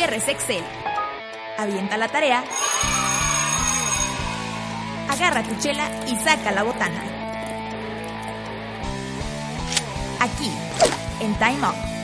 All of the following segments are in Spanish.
cierres Excel. Avienta la tarea. Agarra tu chela y saca la botana. Aquí, en Time Up.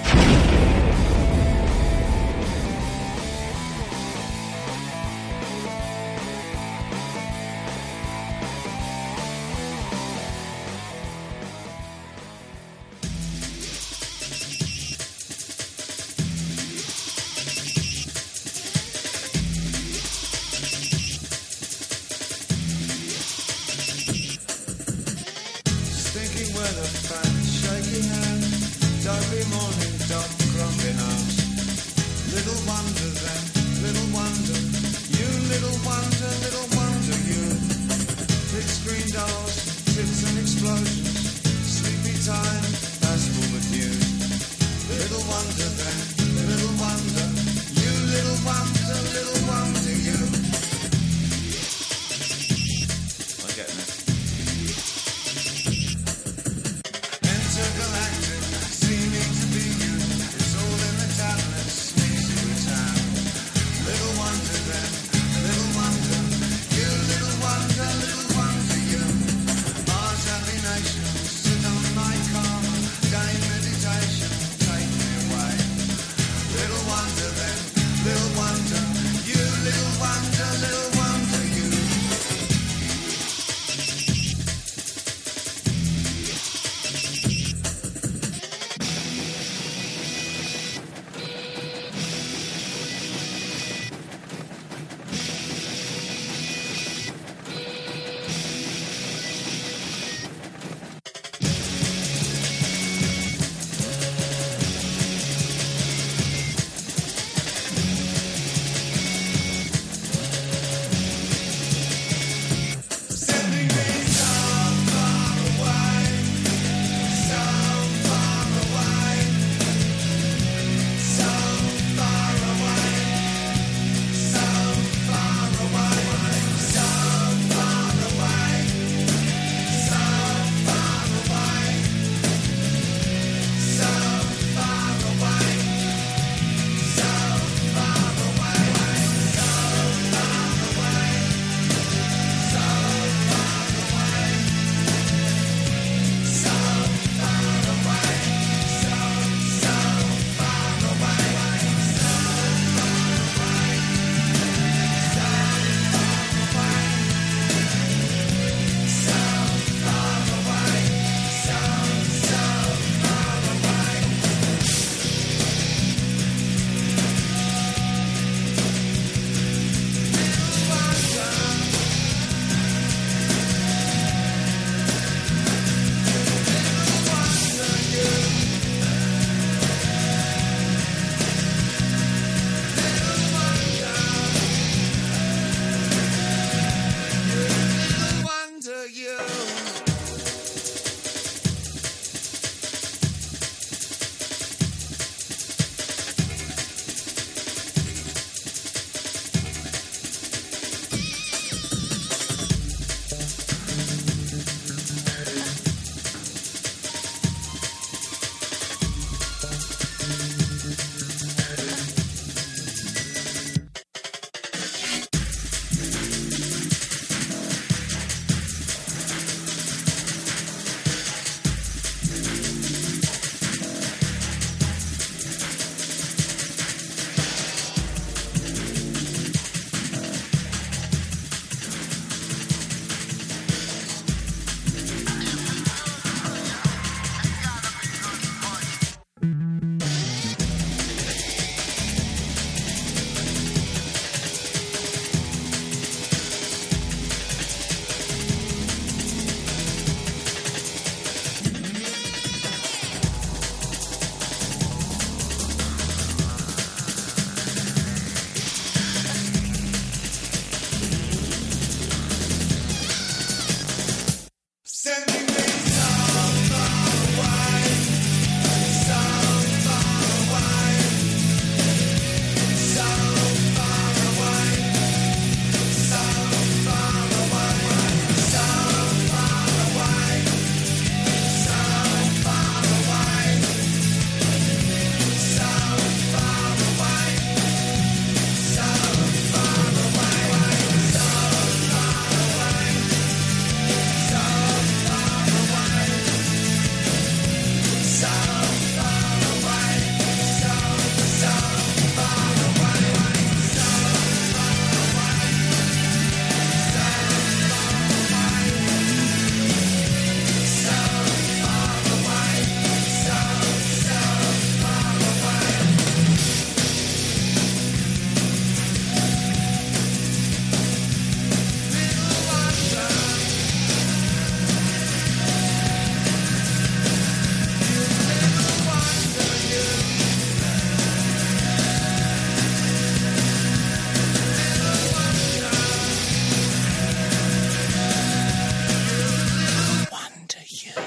you.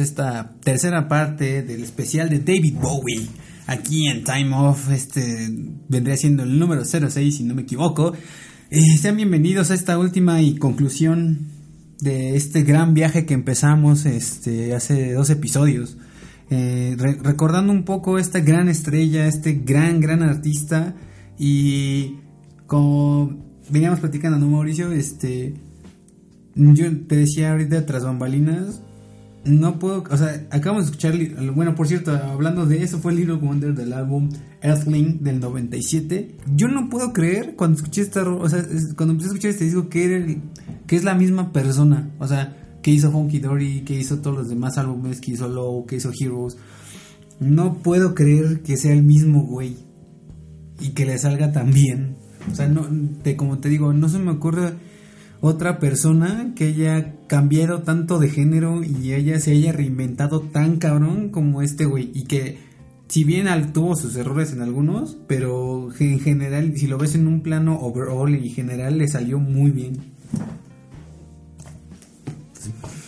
Esta tercera parte del especial de David Bowie. Aquí en Time Off, este vendría siendo el número 06, si no me equivoco. Eh, sean bienvenidos a esta última y conclusión de este gran viaje que empezamos este, hace dos episodios. Eh, re- recordando un poco esta gran estrella, este gran, gran artista. Y como veníamos platicando, ¿no, Mauricio? Este, yo te decía ahorita tras bambalinas, no puedo, o sea, acabamos de escuchar, bueno, por cierto, hablando de eso, fue Little Wonder del álbum Earthling del 97. Yo no puedo creer cuando escuché esta, o sea, cuando empecé a escuchar este disco que, era el- que es la misma persona, o sea, que hizo Honky Dory, que hizo todos los demás álbumes, que hizo Low, que hizo Heroes. No puedo creer que sea el mismo güey y que le salga tan bien. O sea, no, te, como te digo, no se me ocurre otra persona que haya cambiado tanto de género y ella se haya reinventado tan cabrón como este güey. Y que, si bien tuvo sus errores en algunos, pero en general, si lo ves en un plano overall y general, le salió muy bien.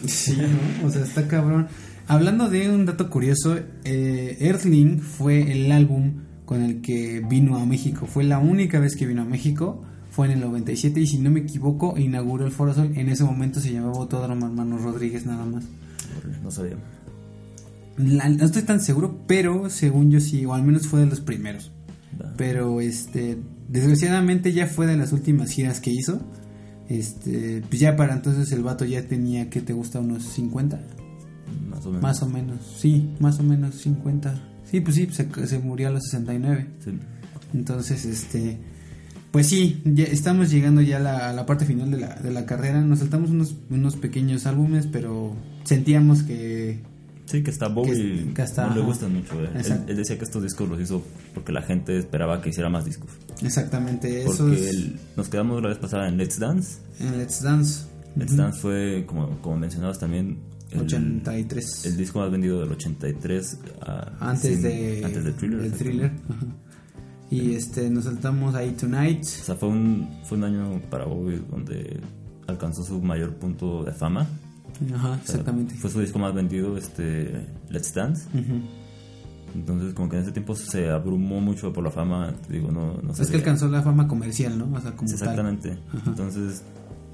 Sí, ¿no? O sea, está cabrón. Hablando de un dato curioso, eh, Earthling fue el álbum con el que vino a México. Fue la única vez que vino a México. Fue en el 97 y si no me equivoco inauguró el Foro Sol. En ese momento se llamaba Autódromo Hermano Rodríguez nada más. No sabía. La- no estoy tan seguro, pero según yo sí, o al menos fue de los primeros. Pero este, desgraciadamente ya fue de las últimas giras que hizo. Este, pues ya para entonces el vato ya tenía que te gusta unos 50. Más o menos. Más o menos, sí, más o menos 50. Sí, pues sí, se, se murió a los 69. Sí. Entonces, este, pues sí, ya estamos llegando ya a la, a la parte final de la, de la carrera. Nos saltamos unos, unos pequeños álbumes, pero sentíamos que... Sí, que hasta Bowie Que- que hasta- no le gustan mucho. eh. Él, decía que estos discos los hizo porque la gente esperaba que hiciera más discos. Exactamente, eso es él- nos quedamos la vez pasada en Let's Dance. en Let's Dance. Let's Dance fue, como, como mencionabas también, el, 83. el disco más vendido del 83. a- antes, sin- de, antes de Thriller. thriller. ajá. Y este, nos saltamos ahí Tonight. O sea, fue un, fue un año para Bowie donde alcanzó su mayor punto de fama. Ajá, O sea, exactamente. Fue su disco más vendido, este Let's Dance. Entonces, como que en ese tiempo se abrumó mucho por la fama. Digo, no, no sé. Es que alcanzó la fama comercial, ¿no? O sea, como Exactamente. Entonces,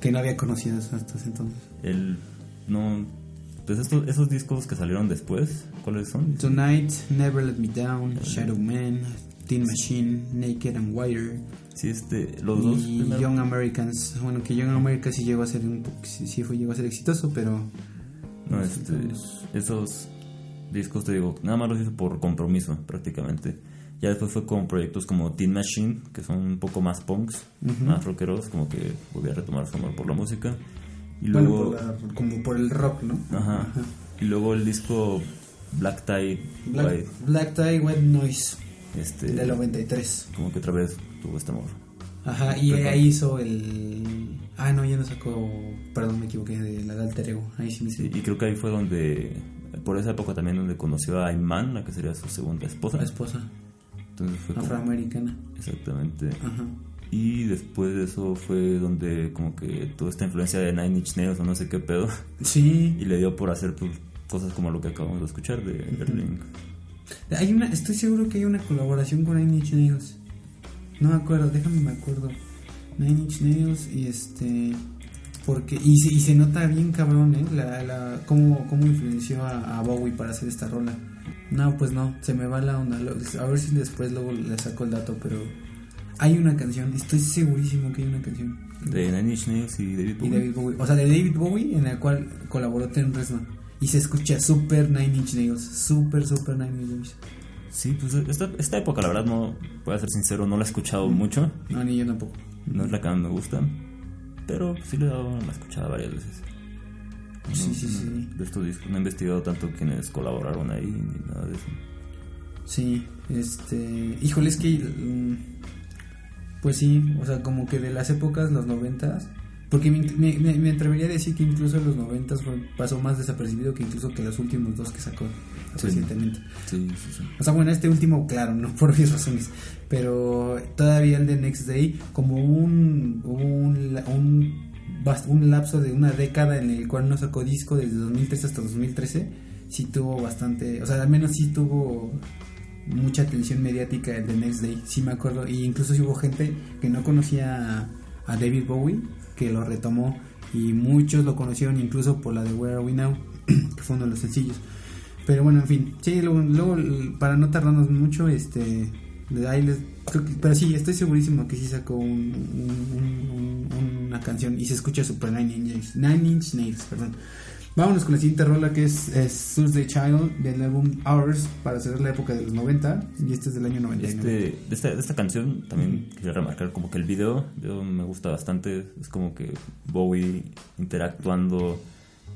que no había conocido hasta ese entonces. él no. Pues estos, esos discos que salieron después, ¿cuáles son? Tonight, Never Let Me Down, Shadow Man, Teen Machine, Naked and Whiter Sí, este, los dos. y primeros- Young Americans. Bueno, que Young Americans sí llegó a ser un sí, sí fue llegó a ser exitoso, pero No, este, esos discos, te digo, nada más los hizo por compromiso, prácticamente. Ya después fue con proyectos como Teen Machine, que son un poco más punks, más rockeros, como que volvió a retomar su amor por la música. Y bueno, luego, por la- como por el rock, ¿no? ajá, y luego el disco Black Tie Black, White, Black Tie, White Noise este, del 93. como que otra vez tuvo este amor. Ajá, y Perdón. ahí hizo el. Ah, no, ya no sacó. Perdón, me equivoqué de la de Alter Ego. Ahí sí me Sí, y creo que ahí fue donde, por esa época también donde conoció a Iman, la que sería su segunda esposa. La esposa Entonces fue como- afroamericana. exactamente. Ajá. Y después de eso fue donde como que toda esta influencia de Nine Inch Nails o no sé qué pedo Sí. y le dio por hacer pues, cosas como lo que acabamos de escuchar de Erling. Hay una, estoy seguro que hay una colaboración con Nine Inch Nails. No me acuerdo, déjame me acuerdo. Nine Inch Nails y este. Porque, y, se, y se nota bien cabrón, ¿eh? La, la, cómo, cómo influenció a, a Bowie para hacer esta rola. No, pues no, se me va la onda. A ver si después luego le saco el dato, pero hay una canción, estoy segurísimo que hay una canción. De Nine Inch Nails y David Y Bowie. David Bowie. O sea, de David Bowie, en la cual colaboró Trent Reznor. Y se escucha super Nine Inch Nails. Super, super Nine Inch Nails. Sí, pues esta, esta época la verdad no, voy a ser sincero, no la he escuchado mucho. No, ni yo tampoco. No es la que más me gusta. Pero sí le he dado una escuchada varias veces. No- sí, no- sí. De estos discos no he investigado tanto quiénes colaboraron ahí ni nada de eso. Sí, este. Híjole, es que. mm, Pues sí, o sea, como que de las épocas, los noventas, Porque me, me- me- atrevería a decir que incluso en los 90 pasó más desapercibido que incluso que los últimos dos que sacó Sí. recientemente. Sí, sí, sí. O sea, bueno, este último, claro, no por obvias razones. Pero todavía el de Next Day, como un, un, un, un lapso de una década en el cual no sacó disco desde 2013 hasta 2013, sí tuvo bastante, o sea, al menos sí tuvo mucha atención mediática el de Next Day, sí me acuerdo. Y incluso sí hubo gente que no conocía a, a David Bowie, que lo retomó. Y muchos lo conocieron incluso por la de Where Are We Now, que fue uno de los sencillos. Pero bueno, en fin, sí, luego, luego, para no tardarnos mucho, este, de ahí les- pero sí, estoy segurísimo que sí sacó un- un- una canción y se escucha super Nine Inch, Nine Inch Nails, perdón. Vámonos con la siguiente rola que es, es Thursday Child del álbum Hours para cerrar la época de los 90 y este es del año 99. Este, de, esta, de esta canción también quería remarcar como que el video, video me gusta bastante, es como que Bowie interactuando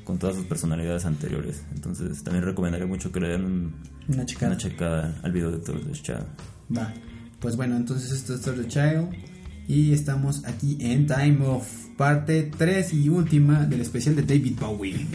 con todas sus personalidades anteriores, entonces también recomendaría mucho que le den un- Una checada. una checada al video de Thursday Child. Va. Pues bueno, entonces esto es Thursday Child y estamos aquí en Time of parte 3 y última del especial de David Bowie.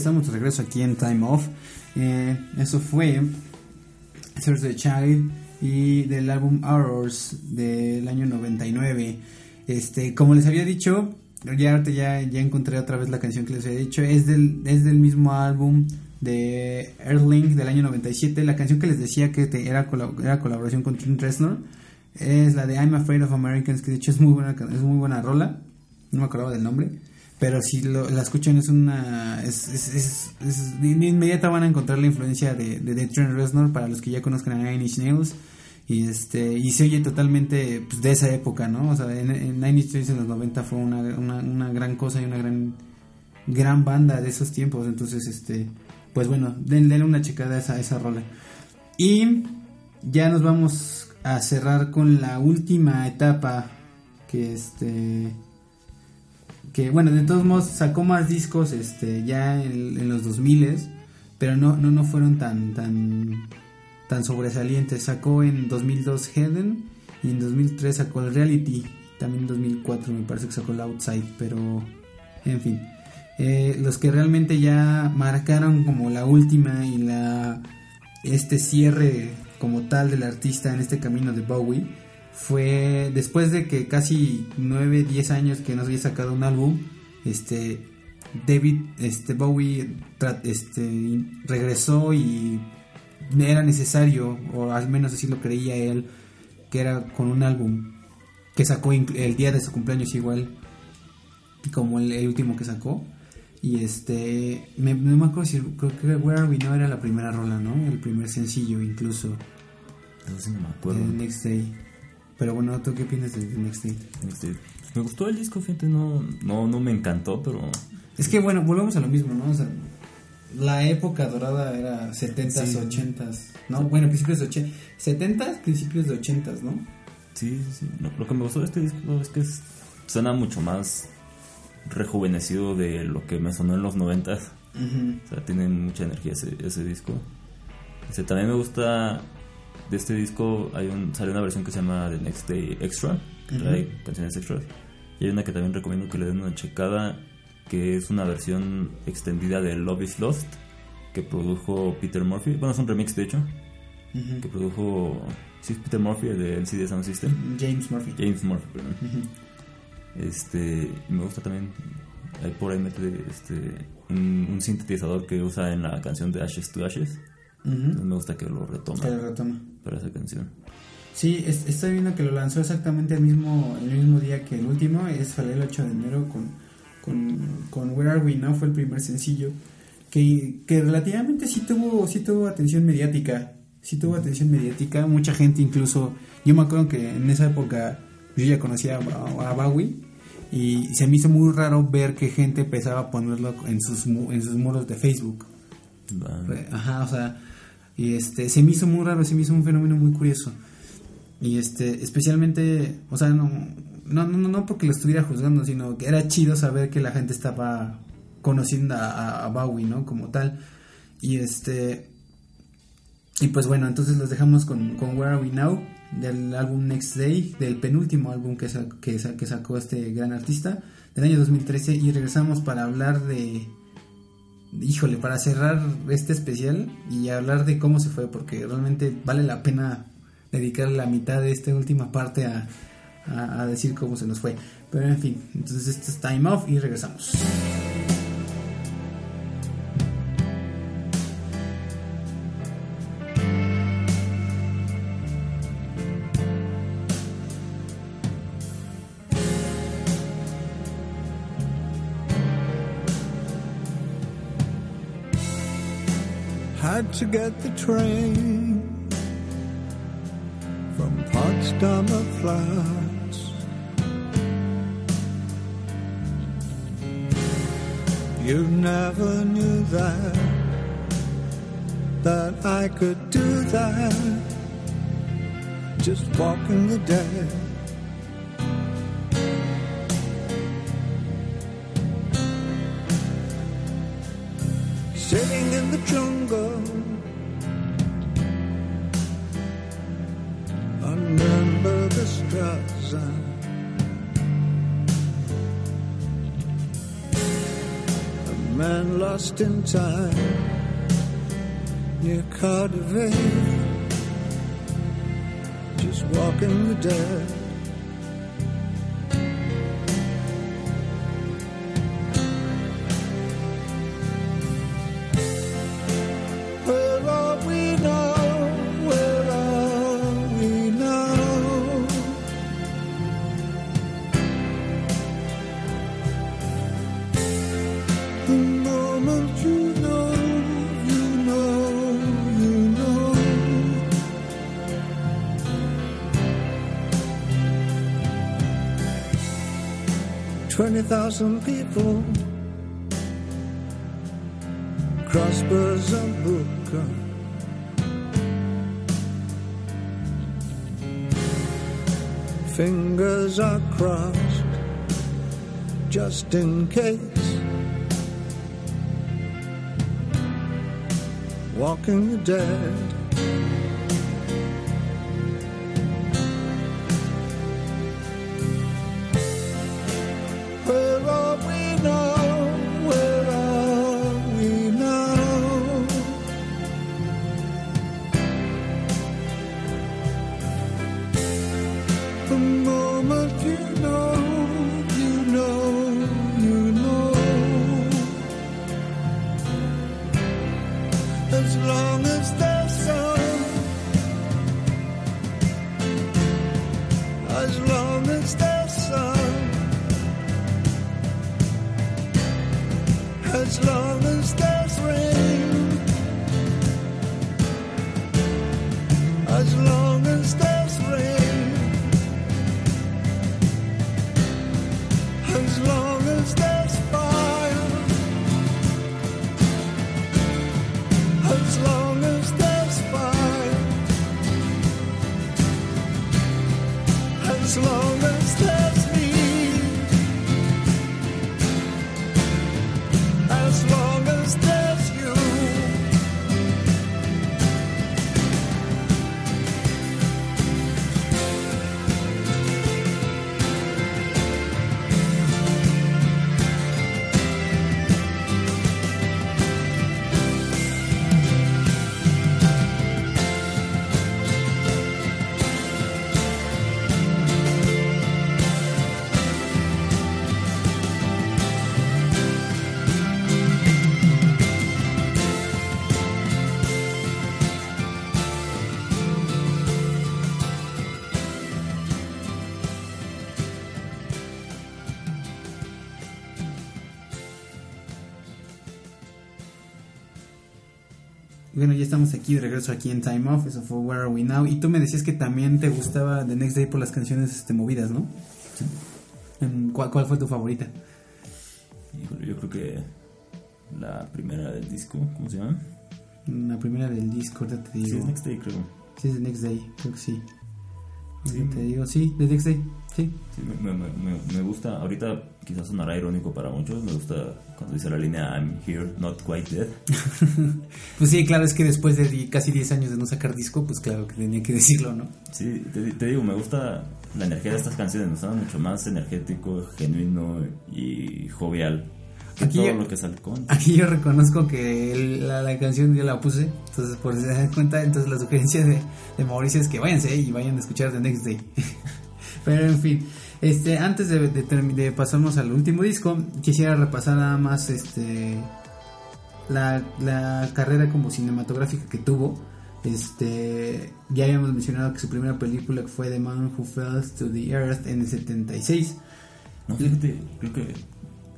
Estamos de regreso aquí en Time Off. Eh, eso fue Thursday Child y del álbum Hours del año 99. Este, como les había dicho, ya ya, ya encontré otra vez la canción que les había dicho. Es del, es del mismo álbum de Earthling del año 97. La canción que les decía que era, era colaboración con Trent Reznor es la de I'm Afraid of Americans, que de hecho es muy buena, es muy buena rola. No me acordaba del nombre. Pero si lo- la escuchan es una... Es, es, de inmediata van a encontrar la influencia de, de, de Trent Reznor para los que ya conozcan a Nine Inch Nails. Y, este, y se oye totalmente pues, de esa época, ¿no? O sea, en, en Nine Inch Nails en los 90 fue una, una, una gran cosa y una gran gran banda de esos tiempos. Entonces, este, pues bueno, den- denle una checada a esa, a esa rola. Y ya nos vamos a cerrar con la última etapa que este que bueno, de todos modos sacó más discos este ya en, en los 2000 pero no, no no fueron tan tan tan sobresalientes. Sacó en 2002 Heaven y en 2003 sacó el Reality, también en 2004 me parece que sacó el Outside, pero en fin. Eh, los que realmente ya marcaron como la última y la este cierre como tal del artista en este camino de Bowie fue después de que casi 9, 10 años que no había sacado un álbum, este David este Bowie este regresó y era necesario o al menos así lo creía él que era con un álbum que sacó el día de su cumpleaños igual como el, el último que sacó. Y este me, no me acuerdo si creo que Where Are We Now era la primera rola no el primer sencillo incluso. Eso sí no me acuerdo. el Next Day pero bueno tú qué piensas de The Next Day pues, me gustó el disco, fíjate, no, no, no me encantó, pero es que bueno volvemos a lo mismo no o sea la época dorada era 70s, Sí. 80s, ¿no? Bueno, principios de 80 70s, principios de 80s, ¿no? sí, sí, sí. No, lo que me gustó de este disco es que es- suena mucho más rejuvenecido de lo que me sonó en los noventas. O sea, tiene mucha energía ese, ese disco. También me gusta de este disco, hay un, sale una versión que se llama The Next Day Extra, que trae canciones extras. Y hay una que también recomiendo que le den una checada, que es una versión extendida de Love is Lost, que produjo Peter Murphy. Bueno, es un remix de hecho, que produjo sí, Peter Murphy, el de LCD Sound System. James Murphy. James Murphy, perdón. Este, me gusta también, ahí por ahí mete este, un, un sintetizador que usa en la canción de Ashes to Ashes. Entonces me gusta que lo retoma Que lo retoma. para esa canción. Sí, es- estoy viendo que lo lanzó exactamente el mismo, el mismo día que el último, es fue el 8 de enero con, con, con Where Are We Now, fue el primer sencillo, que, que relativamente sí tuvo, sí tuvo atención mediática, sí tuvo atención mediática, mucha gente incluso, yo me acuerdo que en esa época yo ya conocía a, a Bowie y se me hizo muy raro ver que gente empezaba a ponerlo en sus, en sus muros de Facebook. Ajá, o sea, y este, se me hizo muy raro, se me hizo un fenómeno muy curioso. Y este, especialmente, o sea, no, no, no, no porque lo estuviera juzgando, sino que era chido saber que la gente estaba conociendo a, Bowie, ¿no? Como tal. Y este, y pues bueno, entonces los dejamos con, con Where Are We Now, del álbum Next Day, del penúltimo álbum que, sa- que, sa- que sacó este gran artista, del año 2013, y regresamos para hablar de, híjole, para cerrar este especial y hablar de cómo se fue, porque realmente vale la pena dedicar la mitad de esta última parte a, a- decir cómo se nos fue. Pero en fin, entonces esto es Time Off y regresamos. Had to get the train from Potsdamer Platz. You never knew that, that I could do that. Just walking the dead. Lost in time near Cardiff, just walking the dead. Thousand people crossbows and Booker. Fingers are crossed just in case. Walking the dead. Bueno, ya estamos aquí de regreso aquí en Time Off. Eso fue Where Are We Now. Y tú me decías que también te gustaba The Next Day por las canciones este, movidas, ¿no? Em, ¿Cuál, cuál fue tu favorita? Yo creo que la primera del disco, ¿cómo se llama? La primera del disco, ahorita te Sí, digo. es Next Day, creo. Sí, es The Next Day, creo que sí. Sí. Te digo, sí, The Next Day, sí. Sí, me, me- me- me gusta, ahorita quizás sonará irónico para muchos, me gusta cuando dice la línea I'm here, not quite dead. Pues sí, claro, es que después de casi 10 años de no sacar disco, pues claro que tenía que decirlo, ¿no? Sí, te, te digo, me gusta la energía de estas canciones, me suena mucho más energético, genuino y jovial que Aquí todo ya- lo que sale con. Aquí yo reconozco que el- la, la canción yo la puse, entonces por si se dan cuenta, entonces la sugerencia de, de Mauricio es que váyanse y vayan a escuchar The Next Day. Pero en fin, este, antes de, de, pasarnos al último disco, quisiera repasar nada más este la, la carrera como cinematográfica que tuvo. Este, ya habíamos mencionado que su primera película fue The Man Who Fell to the Earth en el 76. No, fíjate, creo que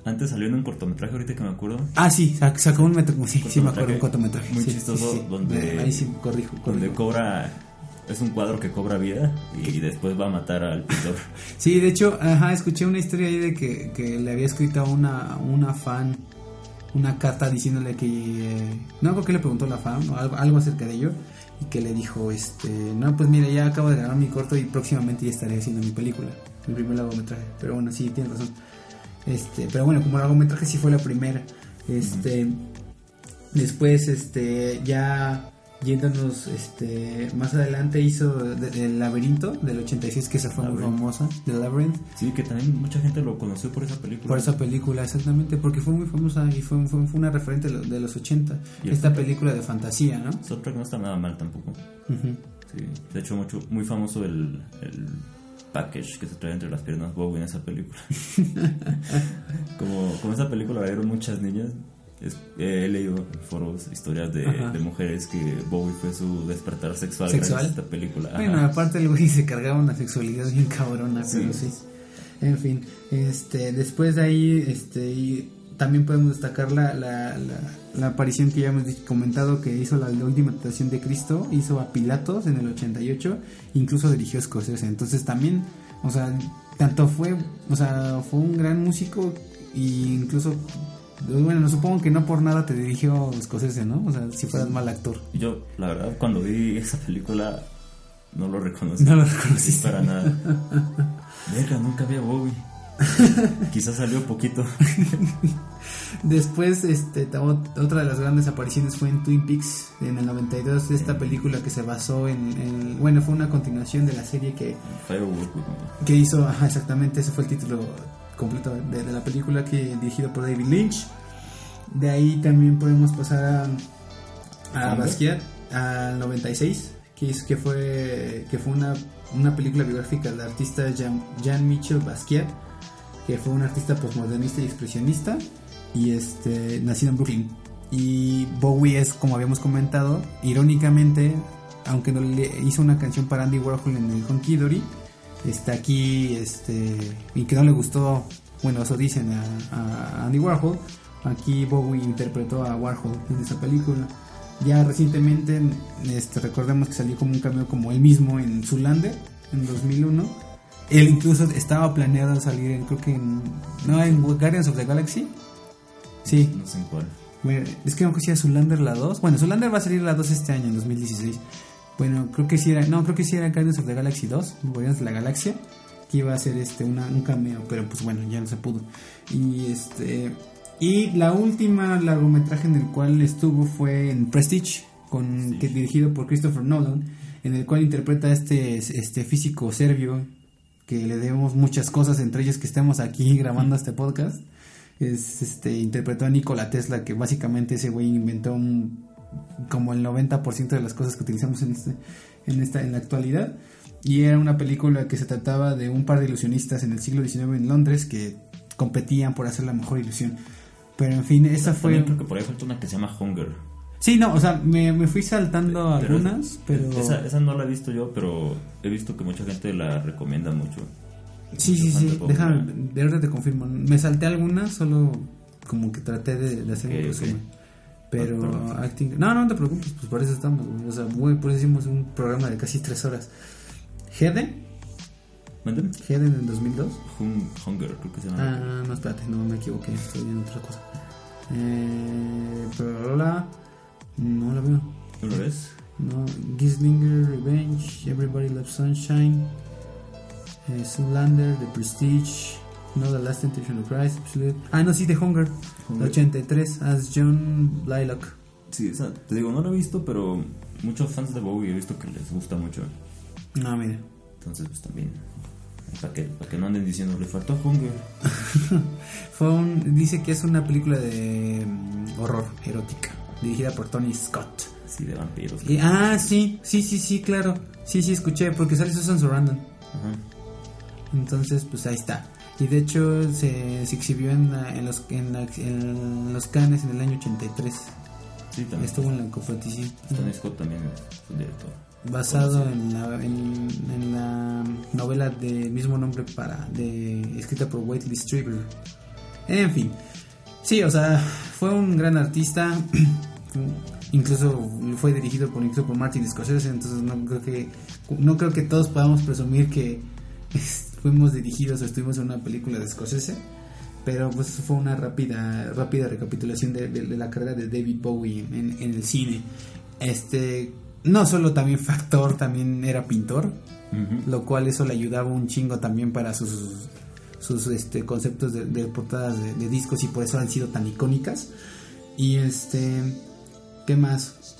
antes salió en un cortometraje, ahorita que me acuerdo, Ah, sí, sac- sacó un metro, sí, sí me acuerdo, un cortometraje. muy sí, chistoso, sí, donde- Ahí sí, corrijo, donde corrijo. cobra, es un cuadro que cobra vida y después va a matar al pintor. Sí, de hecho, ajá, escuché una historia ahí de que, que le había escrito a una, una fan una carta diciéndole que... eh, no creo que le preguntó la fan o algo, algo acerca de ello y que le dijo, este, no, pues mira, ya acabo de grabar mi corto y próximamente ya estaré haciendo mi película, mi primer largometraje. Pero bueno, sí, tienes razón. Este, pero bueno, como largometraje sí fue la primera. Este, después, este, ya yéndonos este más adelante hizo de- El laberinto del 86 que esa fue muy famosa, The Labyrinth. Sí, que también mucha gente lo conoció por esa película. Por esa película, exactamente, porque fue muy famosa y fue, fue, fue una referente de lo- de los 80. Y el Esta soundtrack. película de fantasía, ¿no? Soundtrack no está nada mal tampoco. Sí, de hecho, mucho, muy famoso el, el package que se trae entre las piernas Bowie en esa película. como, como esa película la vieron muchas niñas, es- eh, he leído en foros historias de, mujeres que Bowie fue su despertar sexual, ¿Sexual? gracias a esta película. Ajá. Bueno, aparte el güey se cargaba una sexualidad bien cabrona, Sí. pero sí. En fin, este, después de ahí, este, y también podemos destacar la, la, la, la aparición que ya hemos comentado que hizo la, la última tentación de Cristo, hizo a Pilatos en el 88, incluso dirigió Scorsese, entonces también, o sea, tanto fue, o sea, fue un gran músico y incluso, bueno, supongo que no por nada te dirigió Scorsese, ¿no? O sea, si fueras mal actor. Yo, la verdad, cuando vi esa película, no lo reconocí. No lo reconociste. Para nada. Verga, nunca vi a Bowie. Quizás salió poquito. Después, este, otra de las grandes apariciones fue en Twin Peaks en el 92, esta película que se basó en, en- bueno, fue una continuación de la serie que, Firework que hizo, ajá, exactamente, ese fue el título completo de, de la película que dirigido por David Lynch. De ahí también podemos pasar a, a. Basquiat al 96, que, es, que fue que fue una, una película biográfica del artista Jean, Jean Michel Basquiat, que fue un artista postmodernista y expresionista y este nacido en Brooklyn. Y Bowie es, como habíamos comentado, irónicamente, aunque no le hizo una canción para Andy Warhol en el Honky Dory, está aquí, este, y que no le gustó, bueno, eso dicen a, a Andy Warhol, aquí Bowie interpretó a Warhol en esa película. Ya recientemente, este, recordemos que salió como un cameo como él mismo en Zoolander en 2001. Él incluso estaba planeado salir en, creo que en, no, en Guardians of the Galaxy. Sí, No sé en cuál. es que no sea Zoolander la 2. Bueno, Zoolander va a salir la 2 este año, en 2016. Bueno, creo que sí era, no, creo que sí era Guardians of the Galaxy 2, Guardians de la Galaxia, que iba a ser este una, un cameo, pero pues bueno, ya no se pudo. Y este y la última largometraje en el cual estuvo fue en Prestige, con Sí. que dirigido por Christopher Nolan, en el cual interpreta a este este físico serbio que le debemos muchas cosas, entre ellas que estemos aquí grabando este podcast. Es, este, interpretó a Nikola Tesla, que básicamente ese güey inventó un- como el 90% de las cosas que utilizamos en, este, en, esta, en la actualidad. Y era una película que se trataba de un par de ilusionistas en el siglo XIX en Londres que competían por hacer la mejor ilusión. Pero en fin, esa fue... Creo que por ahí falta una que se llama Hunger. Sí, no, o sea, me, me fui saltando Pero algunas, pero... Esa, esa no la he visto yo, pero he visto que mucha gente la recomienda mucho. Sí, sí, Mucho sí, de déjame, de verdad te confirmo. Me salté algunas, solo como que traté de, de hacer un Ok, ok. Pero, perdón. acting, no, no te preocupes, pues por eso estamos, güey. O sea, por eso hicimos un programa de casi tres horas. Heden, ¿Manden? Heden en 2002. Hun- Hunger, creo que se llama. Ah, no, espérate, no me equivoqué, estoy viendo otra cosa. Eh, pero la, no la veo. ¿No lo ves? No, Gislinger, Revenge, Everybody Loves Sunshine, eh, Zoolander, The Prestige, No The Last Temptation of Christ, Absolute. Ah, no, sí, The Hunger, Hunger. 83, as John Blylock. Sí, esa, te digo, no la he visto, pero muchos fans de Bowie he visto que les gusta mucho. No, mira. Entonces, pues también. Para que, para que no anden diciendo, le faltó Hunger. Fue un, dice que es una película de mm, horror erótica, dirigida por Tony Scott. Sí, de vampiros. Y- ah, sí, sí, sí, sí, claro. Sí, sí, escuché, porque sale Susan Sarandon. Ajá. Entonces, pues ahí está. Y de hecho se, se exhibió en, la- en los en, la- en los Cannes en el año 83. Sí, también. Estuvo en la Scott también es director. Basado en la, en, en la novela del mismo nombre para de escrita por Whiteley Strieber. En fin. Sí, o sea, fue un gran artista. incluso fue dirigido por incluso por Martin Scorsese, entonces no creo que no creo que todos podamos presumir que fuimos dirigidos o estuvimos en una película de Scorsese, pero pues fue una rápida rápida recapitulación de, de- de la carrera de David Bowie en, en el cine. Este no solo también fue actor, también era pintor, lo cual eso le ayudaba un chingo también para sus sus este conceptos de, de portadas de, de discos y por eso han sido tan icónicas. Y este qué más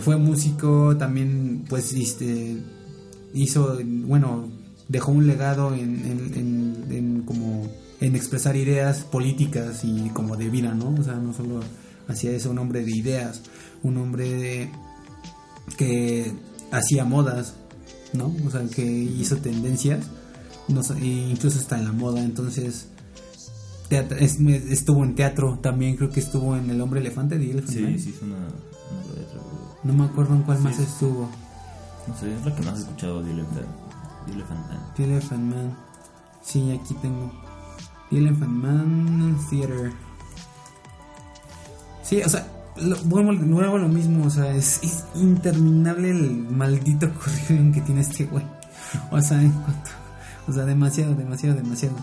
fue músico, también pues este, hizo, bueno, dejó un legado en, en- en- en como en expresar ideas políticas y como de vida, ¿no? O sea, no solo hacía eso, un hombre de ideas, un hombre de, que hacía modas, ¿no? O sea, que hizo tendencias, no e incluso está en la moda, entonces teatro- es- estuvo en teatro también, creo que estuvo en El Hombre Elefante de Elephant Sí, Man. sí, es una. No me acuerdo en cuál Sí, más estuvo. No sé, es la que más he escuchado de Elephant, de Elephant Man. The Elephant Man. Sí, aquí tengo. The Elephant Man Theater. Sí, o sea, lo, vuelvo, vuelvo lo mismo, o sea, es, interminable el maldito currículum que tiene este güey. O sea, en cuanto, o sea, demasiado, demasiado, demasiado.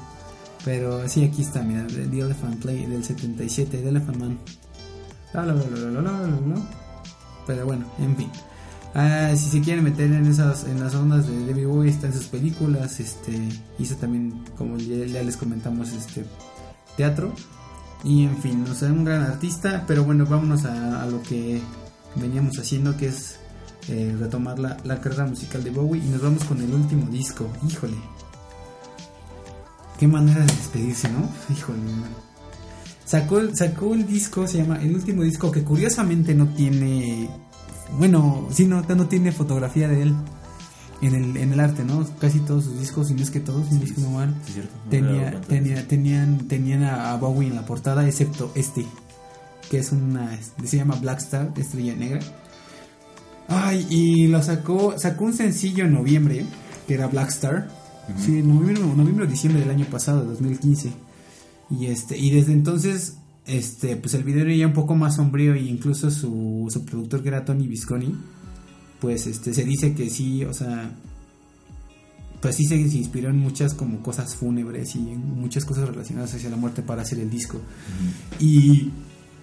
Pero sí, aquí está, mira, The Elephant Play del 77, The Elephant Man. La, la, la, la, la, la, la, la. Pero bueno, en fin. Ah, si se quieren meter en esas en las ondas de David Bowie está en sus películas, este hizo también como ya, les comentamos este teatro y en fin, o sea, un gran artista, pero bueno, vámonos a, lo que veníamos haciendo que es eh, retomar la, la carrera musical de Bowie y nos vamos con el último disco, híjole. Qué manera de despedirse, ¿no? Híjole. Sacó, sacó el disco, se llama el último disco que curiosamente no tiene bueno, sí, no, no tiene fotografía de él en el, en el arte, ¿no? Casi todos sus discos, si no es que todos, si no es que Sí, había tenía, tenía, tenían, tenían a, Bowie en la portada, excepto este, que es una, se llama Black Star, estrella negra. Ay, y lo sacó, sacó un sencillo en noviembre, que era Black Star, sí, en noviembre, noviembre o diciembre del año pasado, 2015. Y este, y desde entonces, este, pues el video era ya un poco más sombrío, e incluso su, su productor que era Tony Visconti, pues este, se dice que sí, o sea, pues sí se, inspiró en muchas como cosas fúnebres y en muchas cosas relacionadas hacia la muerte para hacer el disco. Y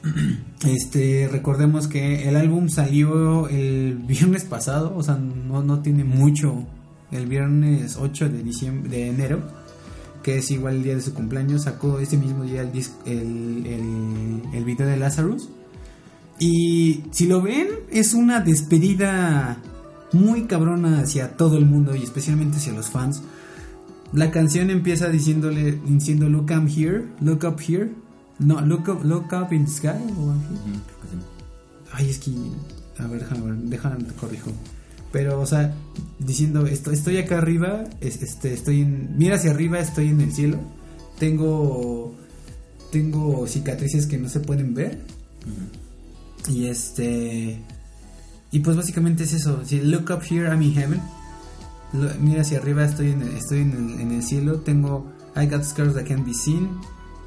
este recordemos que el álbum salió el viernes pasado, o sea, no, no tiene mucho. El viernes 8 de diciembre de enero, que es igual el día de su cumpleaños, sacó ese mismo día el el, el, el video de Lazarus. Y si lo ven, es una despedida muy cabrona hacia todo el mundo y especialmente hacia los fans. La canción empieza diciéndole, diciendo look I'm here, look up here. No, look up, look up in the sky. Ay, es que. A ver, déjame déjame corrijo. Pero, o sea, diciendo esto, estoy acá arriba, es- este, estoy en. Mira hacia arriba, estoy en el cielo. Tengo. Tengo cicatrices que no se pueden ver. Y este. Y pues básicamente es eso. Si look up here, I'm in heaven. Lo- mira hacia arriba, estoy en estoy en el, en el cielo. Tengo. I got scars that can't be seen.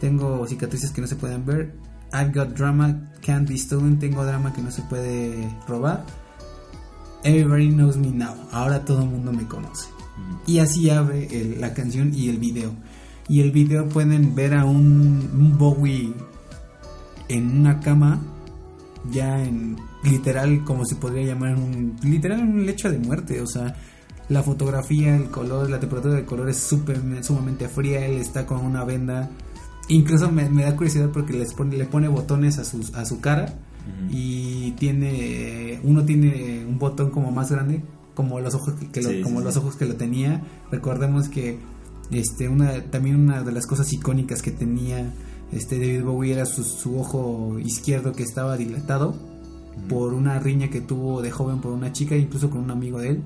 Tengo cicatrices que no se pueden ver. I've got drama can't be stolen. Tengo drama que no se puede robar. Everybody knows me now. Ahora todo el mundo me conoce. Y así abre el- la canción y el video. Y el video pueden ver a un, un Bowie en una cama, ya en literal, como se podría llamar, un, literal en un lecho de muerte. O sea, la fotografía, el color, la temperatura del color es súper, sumamente fría. Él está con una venda. Incluso me, me da curiosidad porque les pone, le pone botones a, sus, a su cara. Y tiene. Uno tiene un botón como más grande, como los ojos que, que lo- Sí, como sí. los ojos que lo tenía. Recordemos que este una también una de las cosas icónicas que tenía este David Bowie era su, su ojo izquierdo que estaba dilatado por una riña que tuvo de joven por una chica, incluso con un amigo de él.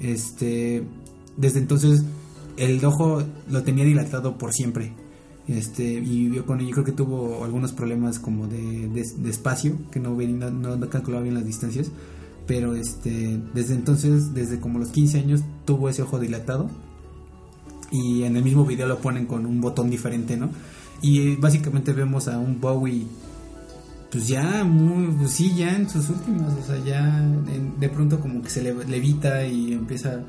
Este, desde entonces el ojo lo tenía dilatado por siempre. Este, y yo con ello creo que tuvo algunos problemas como de, de, de espacio, que no, no, no- calculaba bien las distancias. Pero este, desde entonces, desde como los 15 años, tuvo ese ojo dilatado. Y en el mismo video lo ponen con un botón diferente, ¿no? Y eh, básicamente vemos a un Bowie pues ya muy pues sí ya en sus últimas o sea ya en- de pronto como que se le levita y empieza